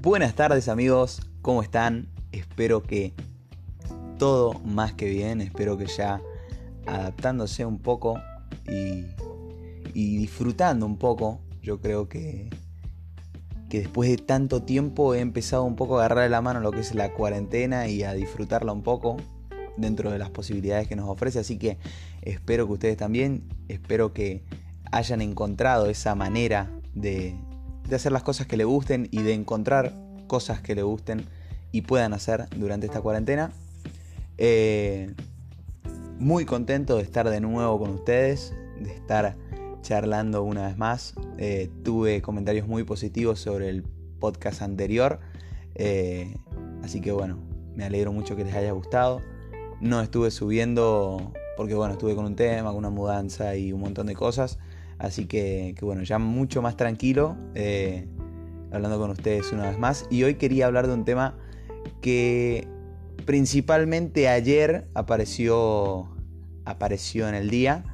Buenas tardes amigos, ¿cómo están? Espero que todo más que bien, espero que ya adaptándose un poco y, disfrutando un poco. Yo creo que, que después de tanto tiempo he empezado un poco a agarrar la mano lo que es la cuarentena y a disfrutarla un poco dentro de las posibilidades que nos ofrece. Así que espero que ustedes también, espero que hayan encontrado esa manera de, de hacer las cosas que le gusten y de encontrar cosas que le gusten y puedan hacer durante esta cuarentena. Eh, muy contento de estar de nuevo con ustedes, de estar charlando una vez más. Eh, tuve comentarios muy positivos sobre el podcast anterior. Eh, así que bueno, me alegro mucho que les haya gustado. No estuve subiendo porque bueno, estuve con un tema, con una mudanza y un montón de cosas. Así que, bueno, ya mucho más tranquilo, eh, hablando con ustedes una vez más. Y hoy quería hablar de un tema que principalmente ayer apareció, apareció en el día.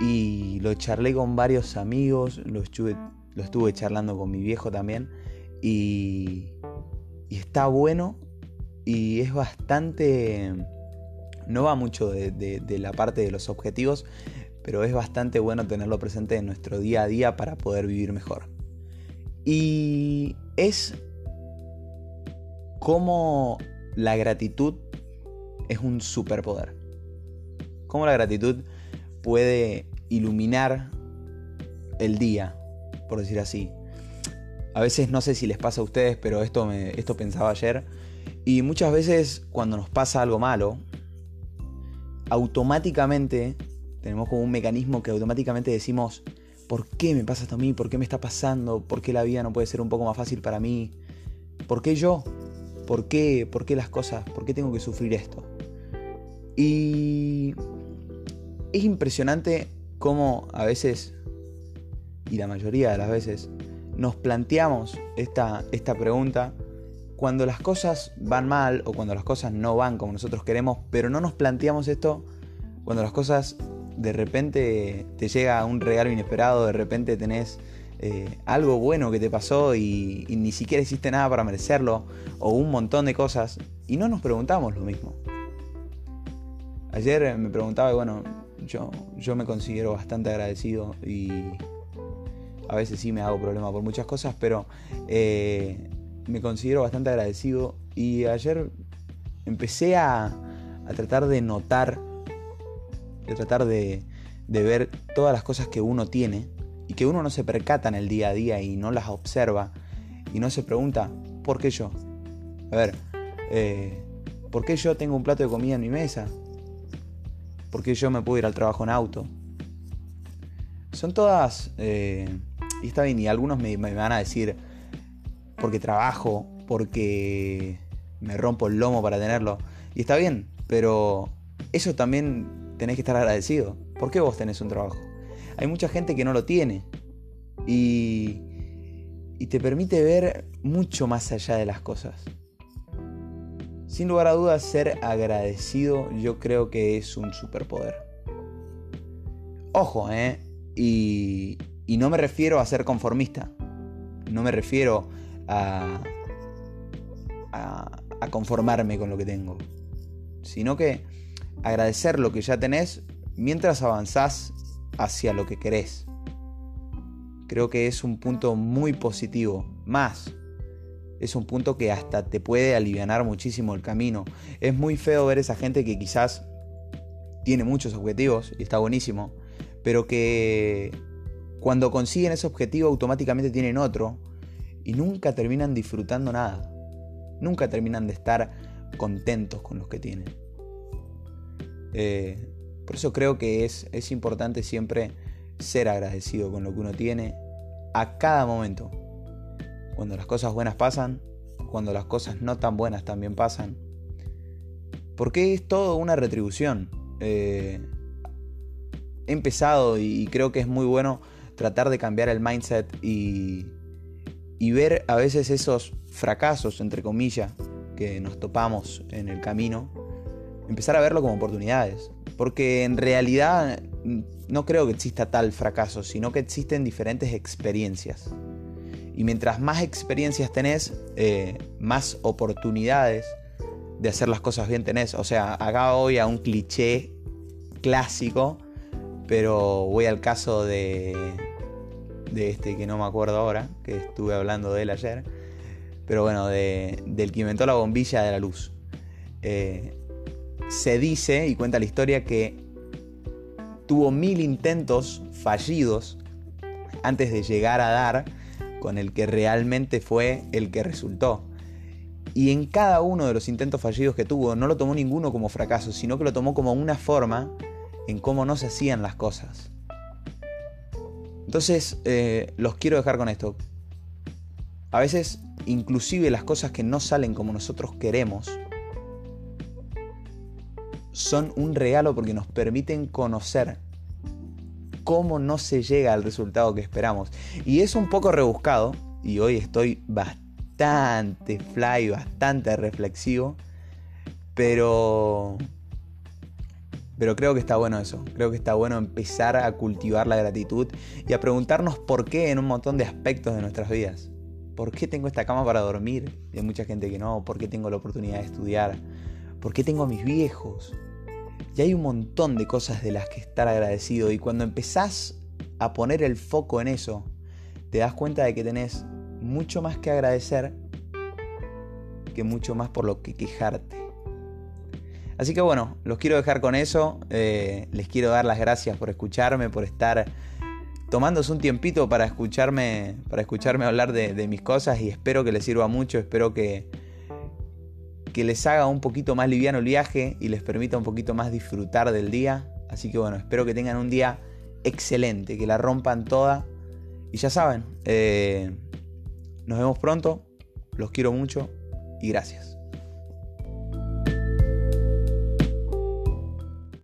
Y lo charlé con varios amigos, lo estuve, charlando con mi viejo también. Y está bueno y es bastante... No va mucho de la parte de los objetivos, pero es bastante bueno tenerlo presente en nuestro día a día para poder vivir mejor. Y es como la gratitud es un superpoder. Cómo la gratitud puede iluminar el día, por decir así. A veces no sé si les pasa a ustedes, pero esto, me, esto pensaba ayer. Y muchas veces cuando nos pasa algo malo, automáticamente tenemos como un mecanismo que automáticamente decimos, ¿por qué me pasa esto a mí? ¿Por qué me está pasando? ¿Por qué la vida no puede ser un poco más fácil para mí? ¿Por qué yo? ¿Por qué? ¿Por qué las cosas? ¿Por qué tengo que sufrir esto? Y es impresionante cómo a veces, y la mayoría de las veces, nos planteamos esta, esta pregunta cuando las cosas van mal o cuando las cosas no van como nosotros queremos, pero no nos planteamos esto cuando las cosas de repente te llega un regalo inesperado, de repente tenés eh, algo bueno que te pasó y, ni siquiera hiciste nada para merecerlo, o un montón de cosas, y no nos preguntamos lo mismo. Ayer me preguntaba, y bueno, yo, yo me considero bastante agradecido y a veces sí me hago problema por muchas cosas, pero eh, me considero bastante agradecido y ayer empecé a, a tratar de notar de tratar de, ver todas las cosas que uno tiene y que uno no se percata en el día a día y no las observa y no se pregunta, ¿por qué yo? A ver, eh, ¿por qué yo tengo un plato de comida en mi mesa? ¿Por qué yo me puedo ir al trabajo en auto? Son todas, eh, y está bien, y algunos me, me van a decir, porque trabajo, porque me rompo el lomo para tenerlo, y está bien, pero eso también tenés que estar agradecido. ¿Por qué vos tenés un trabajo? Hay mucha gente que no lo tiene. Y, y te permite ver mucho más allá de las cosas. Sin lugar a dudas, ser agradecido yo creo que es un superpoder. Ojo, ¿eh? Y, y no me refiero a ser conformista. No me refiero a, a, a conformarme con lo que tengo. Sino que agradecer lo que ya tenés mientras avanzás hacia lo que querés. Creo que es un punto muy positivo. Más, es un punto que hasta te puede aliviar muchísimo el camino. Es muy feo ver esa gente que quizás tiene muchos objetivos y está buenísimo, pero que cuando consiguen ese objetivo automáticamente tienen otro y nunca terminan disfrutando nada. Nunca terminan de estar contentos con los que tienen. Eh, por eso creo que es, es importante siempre ser agradecido con lo que uno tiene a cada momento. Cuando las cosas buenas pasan, cuando las cosas no tan buenas también pasan. Porque es todo una retribución. Eh, he empezado y creo que es muy bueno tratar de cambiar el mindset y, y ver a veces esos fracasos, entre comillas, que nos topamos en el camino empezar a verlo como oportunidades. Porque en realidad no creo que exista tal fracaso, sino que existen diferentes experiencias. Y mientras más experiencias tenés, eh, más oportunidades de hacer las cosas bien tenés. O sea, acá voy a un cliché clásico, pero voy al caso de, de este que no me acuerdo ahora, que estuve hablando de él ayer. Pero bueno, de, del que inventó la bombilla de la luz. Eh, se dice y cuenta la historia que tuvo mil intentos fallidos antes de llegar a dar con el que realmente fue el que resultó. Y en cada uno de los intentos fallidos que tuvo, no lo tomó ninguno como fracaso, sino que lo tomó como una forma en cómo no se hacían las cosas. Entonces, eh, los quiero dejar con esto. A veces, inclusive las cosas que no salen como nosotros queremos, son un regalo porque nos permiten conocer cómo no se llega al resultado que esperamos. Y es un poco rebuscado, y hoy estoy bastante fly, bastante reflexivo, pero... Pero creo que está bueno eso, creo que está bueno empezar a cultivar la gratitud y a preguntarnos por qué en un montón de aspectos de nuestras vidas. ¿Por qué tengo esta cama para dormir? Y hay mucha gente que no. ¿Por qué tengo la oportunidad de estudiar? ¿Por qué tengo a mis viejos? Y hay un montón de cosas de las que estar agradecido. Y cuando empezás a poner el foco en eso, te das cuenta de que tenés mucho más que agradecer que mucho más por lo que quejarte. Así que bueno, los quiero dejar con eso. Eh, les quiero dar las gracias por escucharme, por estar tomándose un tiempito para escucharme, para escucharme hablar de, de mis cosas y espero que les sirva mucho. Espero que, que les haga un poquito más liviano el viaje y les permita un poquito más disfrutar del día. Así que bueno, espero que tengan un día excelente, que la rompan toda. Y ya saben, eh, nos vemos pronto, los quiero mucho y gracias.